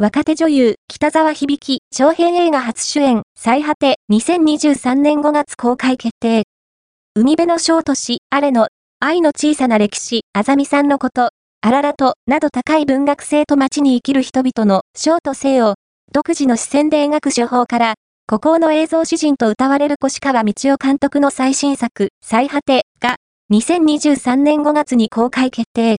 若手女優、北沢響、長編映画初主演、最果て、2023年5月公開決定。海辺の小都市、アレの、愛の小さな歴史、あざみさんのこと、あららと、など高い文学性と街に生きる人々の小と性を、独自の視線で描く手法から、孤高の映像詩人と歌われる越川道夫監督の最新作、最果てが、2023年5月に公開決定。